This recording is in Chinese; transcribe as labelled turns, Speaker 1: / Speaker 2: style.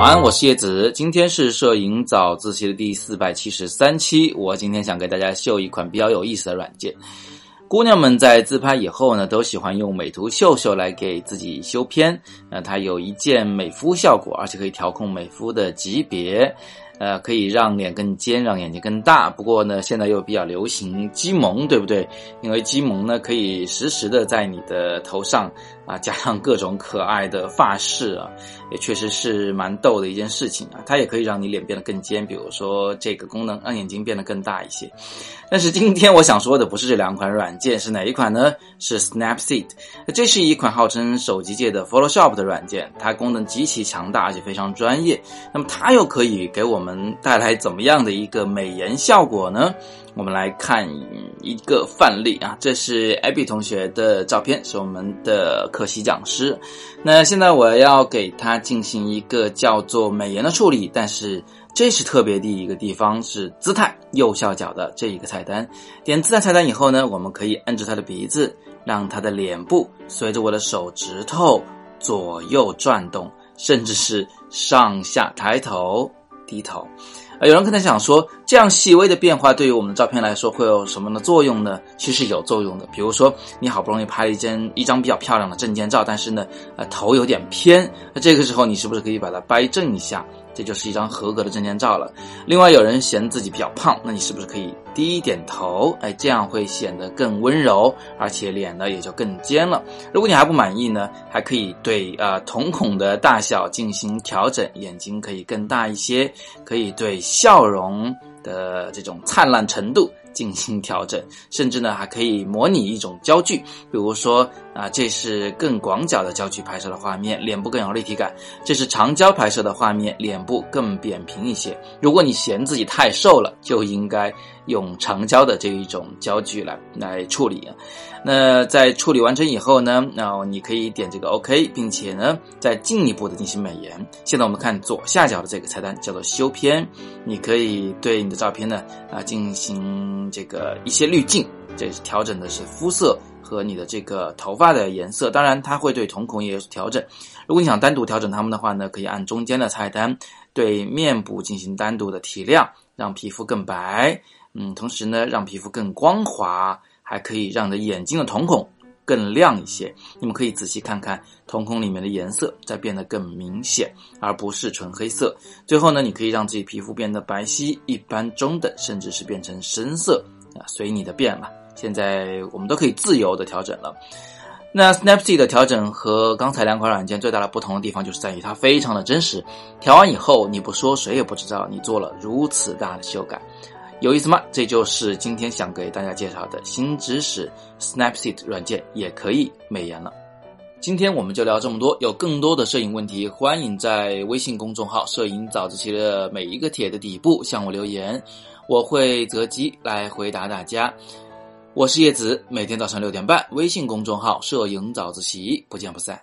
Speaker 1: 安，我是叶子。今天是摄影早自习的第四百七十三期。我今天想给大家秀一款比较有意思的软件。姑娘们在自拍以后呢，都喜欢用美图秀秀来给自己修片。那它有一键美肤效果，而且可以调控美肤的级别。呃，可以让脸更尖，让眼睛更大。不过呢，现在又比较流行鸡萌，对不对？因为鸡萌呢，可以实时的在你的头上啊加上各种可爱的发饰啊，也确实是蛮逗的一件事情啊。它也可以让你脸变得更尖，比如说这个功能让眼睛变得更大一些。但是今天我想说的不是这两款软件，是哪一款呢？是 Snapseed。这是一款号称手机界的 Photoshop 的软件，它功能极其强大，而且非常专业。那么它又可以给我们带来怎么样的一个美颜效果呢？我们来看一个范例啊，这是 Abby 同学的照片，是我们的可惜讲师。那现在我要给他进行一个叫做美颜的处理，但是。这是特别的一个地方，是姿态右下角的这一个菜单。点姿态菜单以后呢，我们可以按住他的鼻子，让他的脸部随着我的手指头左右转动，甚至是上下抬头、低头。啊，有人可能想说，这样细微的变化对于我们的照片来说会有什么的作用呢？其实有作用的。比如说，你好不容易拍了一张一张比较漂亮的证件照，但是呢，呃，头有点偏，那这个时候你是不是可以把它掰正一下？这就是一张合格的证件照了。另外，有人嫌自己比较胖，那你是不是可以低一点头？哎，这样会显得更温柔，而且脸呢也就更尖了。如果你还不满意呢，还可以对呃瞳孔的大小进行调整，眼睛可以更大一些，可以对笑容的这种灿烂程度。进行调整，甚至呢还可以模拟一种焦距，比如说啊，这是更广角的焦距拍摄的画面，脸部更有立体感；这是长焦拍摄的画面，脸部更扁平一些。如果你嫌自己太瘦了，就应该用长焦的这一种焦距来来处理。那在处理完成以后呢，那你可以点这个 OK，并且呢再进一步的进行美颜。现在我们看左下角的这个菜单叫做修片，你可以对你的照片呢啊进行。这个一些滤镜，这是调整的是肤色和你的这个头发的颜色，当然它会对瞳孔也有调整。如果你想单独调整它们的话呢，可以按中间的菜单对面部进行单独的提亮，让皮肤更白，嗯，同时呢让皮肤更光滑，还可以让你的眼睛的瞳孔。更亮一些，你们可以仔细看看瞳孔里面的颜色在变得更明显，而不是纯黑色。最后呢，你可以让自己皮肤变得白皙、一般、中等，甚至是变成深色啊，随你的便了。现在我们都可以自由的调整了。那 Snapseed 的调整和刚才两款软件最大的不同的地方，就是在于它非常的真实。调完以后，你不说谁也不知道你做了如此大的修改。有意思吗？这就是今天想给大家介绍的新知识，Snapseed 软件也可以美颜了。今天我们就聊这么多，有更多的摄影问题，欢迎在微信公众号“摄影早自习”的每一个帖的底部向我留言，我会择机来回答大家。我是叶子，每天早上六点半，微信公众号“摄影早自习”，不见不散。